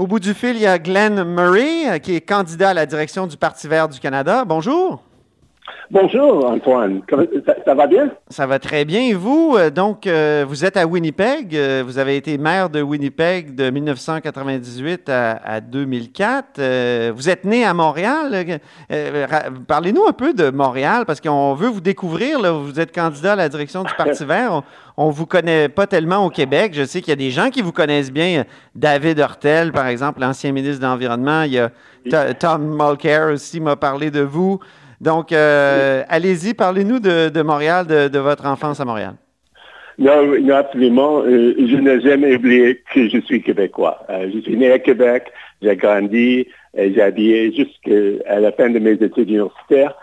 Au bout du fil, il y a Glenn Murray, qui est candidat à la direction du Parti vert du Canada. Bonjour. Bonjour Antoine, ça, va bien? Ça va très bien. Et vous, euh, donc, euh, vous êtes à Winnipeg. Euh, vous avez été maire de Winnipeg de 1998 à, 2004. vous êtes né à Montréal. Parlez-nous un peu de Montréal parce qu'on veut vous découvrir. Vous êtes candidat à la direction du Parti vert. On ne vous connaît pas tellement au Québec. Je sais qu'il y a des gens qui vous connaissent bien. David Hortel, par exemple, l'ancien ministre de l'Environnement. Il y a Tom Mulcair aussi m'a parlé de vous. Donc, euh, allez-y, parlez-nous de, Montréal, de, votre enfance à Montréal. Non, non absolument. Euh, je n'ai jamais oublié que je suis québécois. Euh, je suis né à Québec, j'ai grandi, j'ai habillé jusqu'à la fin de mes études universitaires.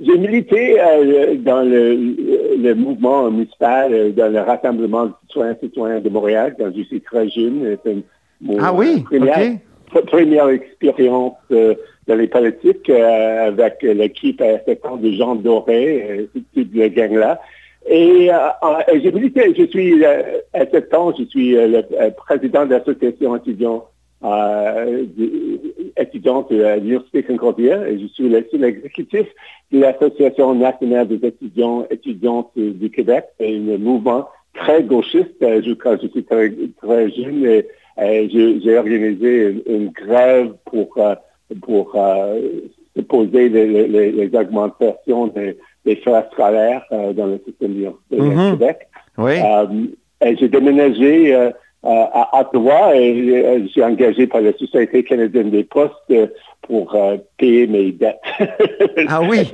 j'ai milité dans le, mouvement municipal, dans le Rassemblement citoyens citoyens de Montréal quand je suis très jeune. ah oui, première, première expérience dans les politiques euh, avec l'équipe ans de Jean Doré, euh, toute la gang-là. Et euh, j'ai milité, je suis, à cet temps, je suis le président de l'association étudiant étudiante à l'Université Concordia et je suis le seul exécutif de l'Association nationale des étudiants étudiantes du Québec. Un mouvement très gauchiste. Je, quand je suis très, jeune, j'ai organisé une, grève pour pour euh, poser les, augmentations des, frais scolaires euh, dans le système de mm Québec. Oui. Euh, j'ai déménagé à Ottawa et suis engagé par la Société canadienne des postes pour payer mes dettes. ah oui.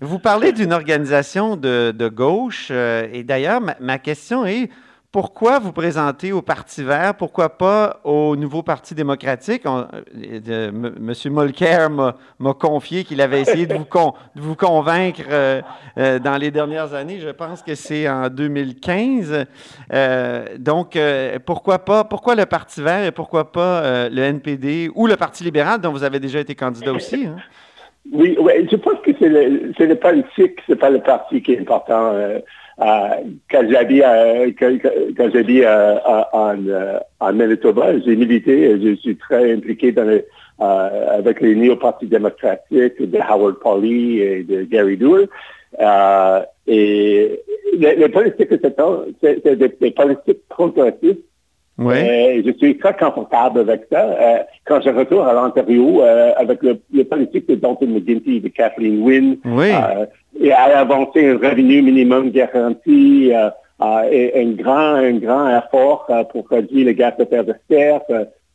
Vous parlez d'une organisation de, gauche et d'ailleurs, ma, question est, pourquoi vous présenter au Parti vert? Pourquoi pas au nouveau Parti démocratique? Euh, M. Molker m'a confié qu'il avait essayé de vous, convaincre euh, euh, dans les dernières années. Je pense que c'est en 2015. donc, pourquoi pas? Pourquoi le Parti vert et pourquoi pas le NPD ou le Parti libéral dont vous avez déjà été candidat aussi? Hein? Oui, je pense que c'est le, le politique, c'est pas le parti qui est important quand j'habite quand, en, en, Manitoba, j'ai milité, je suis très impliqué dans avec les néo-partis démocratiques de Howard Pauley et de Gary Doer. et les, politiques de c'est des, des, politiques progressistes oui. Euh, je suis très confortable avec ça. Euh, quand je retourne à l'Ontario, euh, avec le, politique de Dalton McGuinty, de Kathleen Wynne, et à avancer un revenu minimum garanti, et un grand, un grand effort pour réduire les gaz de terre de terre,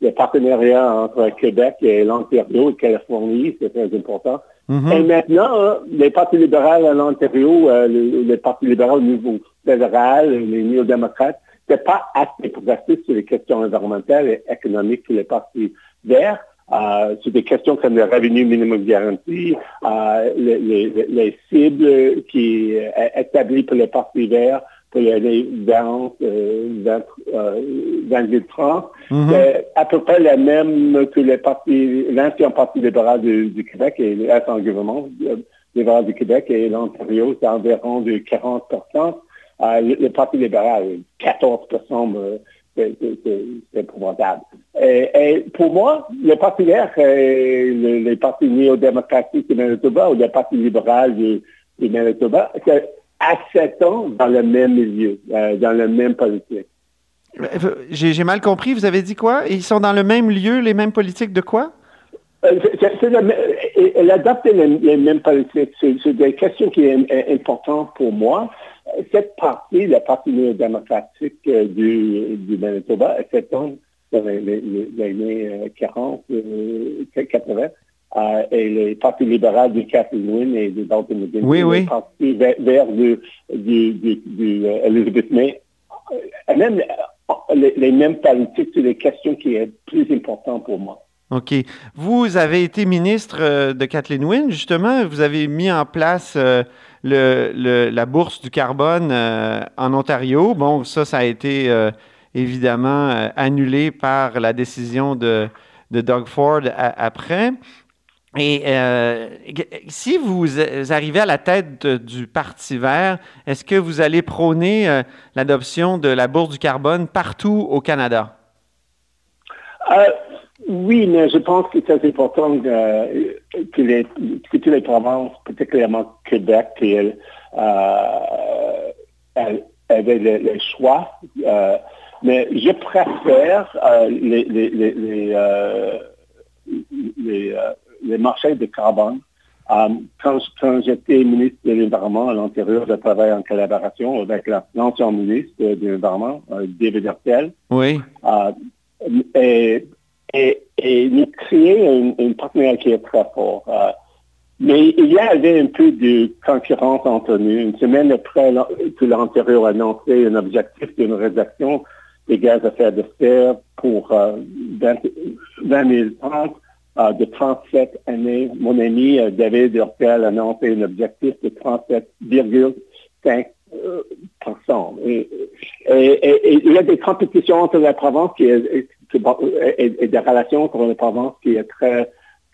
le partenariat entre Québec et l'Ontario et Californie, c'est très important. Mm-hmm. Et maintenant, les partis libéraux à l'Ontario, les, partis libéraux au niveau fédéral, les néo-démocrates, c'est pas assez progressiste sur les questions environnementales et économiques pour les partis verts. Euh, sur des questions comme le revenu minimum garanti, euh, les, cibles qui sont euh, établies pour les partis verts pour les 20, euh, 2030, mm-hmm. c'est à peu près la même que les partis, l'ancien parti libéral du, Québec et l'ancien gouvernement libéral du Québec et l'Ontario, c'est environ de 40 euh, le, Parti libéral, 14 c'est épouvantable. Et, pour moi, le Parti vert, le, les partis néo-démocratiques du Manitoba ou le Parti libéral du, Manitoba, c'est à 7 ans dans le même milieu, euh, dans le même politique. Euh, j'ai mal compris, vous avez dit quoi? Ils sont dans le même lieu, les mêmes politiques de quoi? elle adopte les, les, mêmes politiques. C'est des questions qui sont importantes pour moi cette partie, la partie néo-démocratique euh, du, du Manitoba, s'étend dans les, années 40, euh, 80, euh, et les partis libéraux du Kathleen et de Dalton McGuinn, oui, oui. les partis vers, du, du, du, Elizabeth May, même les, mêmes politiques sur les questions qui sont plus importantes pour moi. OK. Vous avez été ministre de Kathleen Wynne, justement. Vous avez mis en place le, la bourse du carbone euh, en Ontario. Bon, ça, ça a été euh, évidemment euh, annulé par la décision de Doug Ford après. Et si vous arrivez à la tête du Parti vert, est-ce que vous allez prôner l'adoption de la bourse du carbone partout au Canada? Oui, mais je pense que c'est important que, les, que toutes les provinces, particulièrement Québec, elles, avaient le, choix. mais je préfère les, les, les, les marchés de carbone euh, quand, j'étais ministre de l'Environnement à l'intérieur, je travaillais en collaboration avec l'ancien ministre de l'Environnement, euh, David Hertel. Oui. Euh, et, et, nous créons une, partenariat qui est très fort. mais il y avait un peu de concurrence entre nous. Une semaine après que l'intérieur a annoncé un objectif d'une réduction des gaz à effet de serre pour 20, 2030, de 37 années. Mon ami euh, David Hurtel a annoncé un objectif de 37,5 et, il y a des compétitions entre la province qui est, et, des relations entre la province qui est très,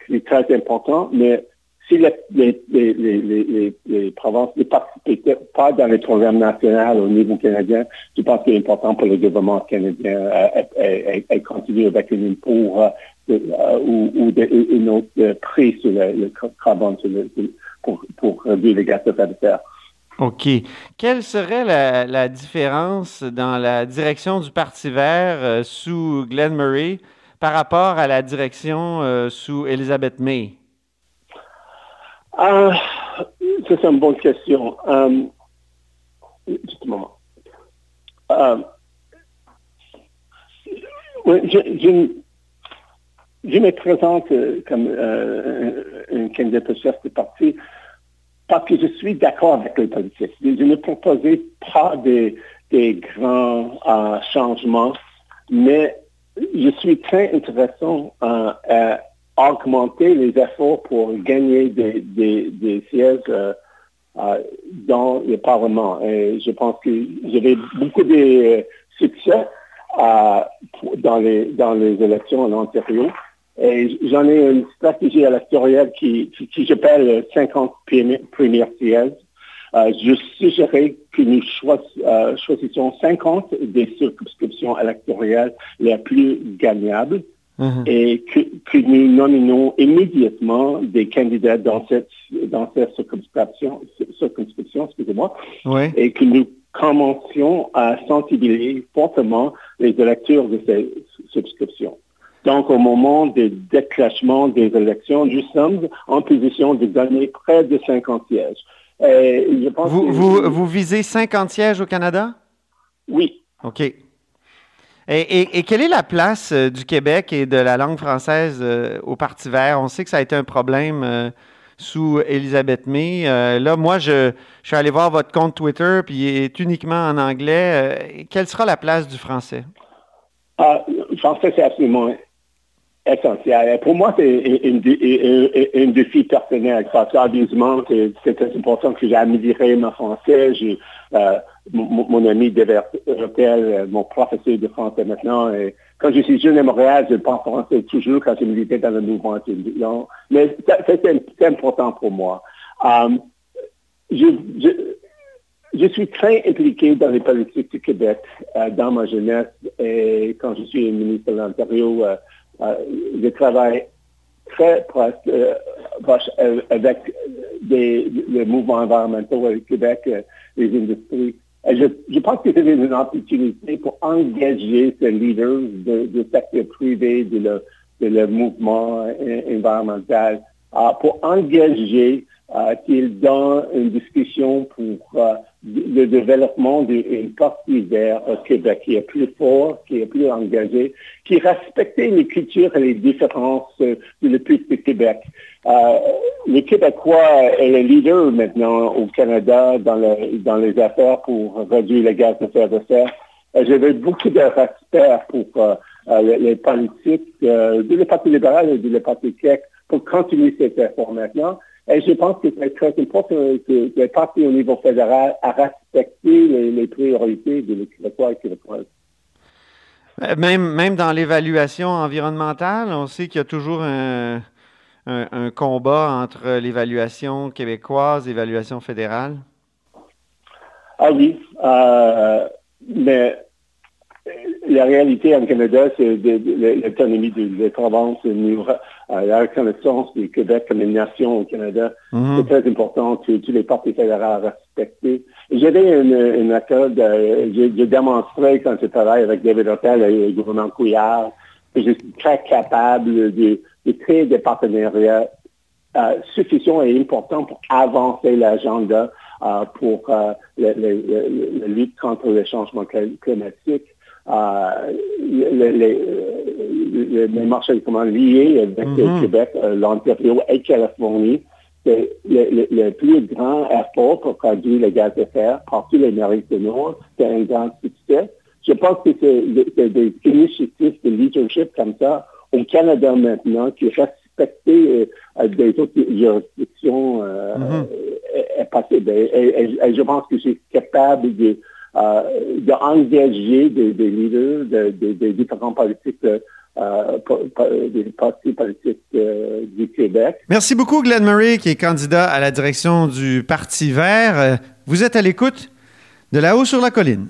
qui est très important, mais si les, les, les, les, provinces ne participent pas dans les programmes nationaux au niveau canadien, je pense qu'il est important pour le gouvernement canadien de continuer avec un impôt euh, euh, ou, ou une autre prix sur le, carbone pour, pour réduire les gaz de serre. OK. Quelle serait la, différence dans la direction du Parti vert euh, sous Glenn Murray par rapport à la direction sous Elizabeth May? Ah, c'est une bonne question. Um, juste un moment. Euh, je, me présente euh, comme euh, un candidat chef de parti parce que je suis d'accord avec les politiques. Je ne proposais pas des, grands changements, mais je suis très intéressant à augmenter les efforts pour gagner des, sièges euh, euh, dans le Parlement. Et je pense que j'avais beaucoup de succès euh, dans, les, dans les élections en Ontario. Et j'en ai une stratégie électorale qui, qui, j'appelle 50 premières sièges. je suggérais que nous choisissions 50 des circonscriptions électorales les plus gagnables Mhm. et que, nous nominons immédiatement des candidats dans cette, dans cette circonscription, circonscription excusez-moi, et que nous commencions à sensibiliser fortement les électeurs de ces circonscriptions. Donc, au moment du déclenchement des élections, nous sommes en position de gagner près de 50 sièges. vous, vous, vous visez 50 sièges au Canada? Oui. OK. Et, quelle est la place euh, du Québec et de la langue française euh, au Parti vert? On sait que ça a été un problème euh, sous Elisabeth May. là, moi, je, suis allé voir votre compte Twitter, puis il est uniquement en anglais. quelle sera la place du français? Ah, le français, c'est absolument essentiel. Pour moi, c'est un, défi personnel. Parce que, c'est important que j'ai amélioré mon français mon, ami Devertel, euh, mon professeur de français maintenant. Quand je suis jeune à Montréal, je parle français toujours quand je militais dans le mouvement étudiant. Mais c'est important pour moi. Je, je, suis très impliqué dans les politiques du Québec euh, dans ma jeunesse et quand je suis ministre de l'Ontario, euh, je travaille très proche, avec des, les mouvements environnementaux au Québec, les industries. Je, pense que c'est une opportunité pour engager ces leaders du secteur privé, de le, le mouvement environnemental, euh, pour engager euh, qu'ils donnent une discussion pour euh, le développement d'une partie vers Québec qui est plus fort, qui est plus engagé, qui respecte les cultures et les différences du peuple du Québec. Euh, les Québécois est le leader maintenant au Canada dans, les affaires pour réduire les gaz de fer de serre. Euh, j'avais beaucoup de respect pour euh, les, politiques de Parti libéral et de Parti québec pour continuer cet effort maintenant. Et je pense que c'est très important que les partis au niveau fédéral à respecter les, priorités des Québécois et Québécoises. Même, même dans l'évaluation environnementale, on sait qu'il y a toujours un, un, combat entre l'évaluation québécoise et l'évaluation fédérale? Ah oui, euh, mais la réalité en Canada, c'est l'autonomie de la province, la reconnaissance du Québec comme une nation au Canada. Mm-hmm. C'est très important que tous les partis fédéraux respectent. J'avais une, accord, j'ai démontré quand je travaille avec David Hotel et le gouvernement Couillard que je suis très capable de, créer des partenariats euh, suffisants et importants pour avancer l'agenda euh, pour euh, la lutte contre le changement climatique. les, les, marchés communs liés avec le mm-hmm. Québec, l'Ontario et Californie, c'est le, plus grand effort pour produire le gaz de fer partout l'Amérique du Nord. C'est un grand succès. Je pense que c'est des initiatives de leadership comme ça au Canada maintenant qui respectent euh, des autres juridictions euh, mm-hmm. et, je pense que c'est capable de euh, d'engager des, leaders des différents politiques euh, des partis politiques du Québec. Merci beaucoup, Glenn Murray, qui est candidat à la direction du Parti vert. Vous êtes à l'écoute de là-haut sur la colline.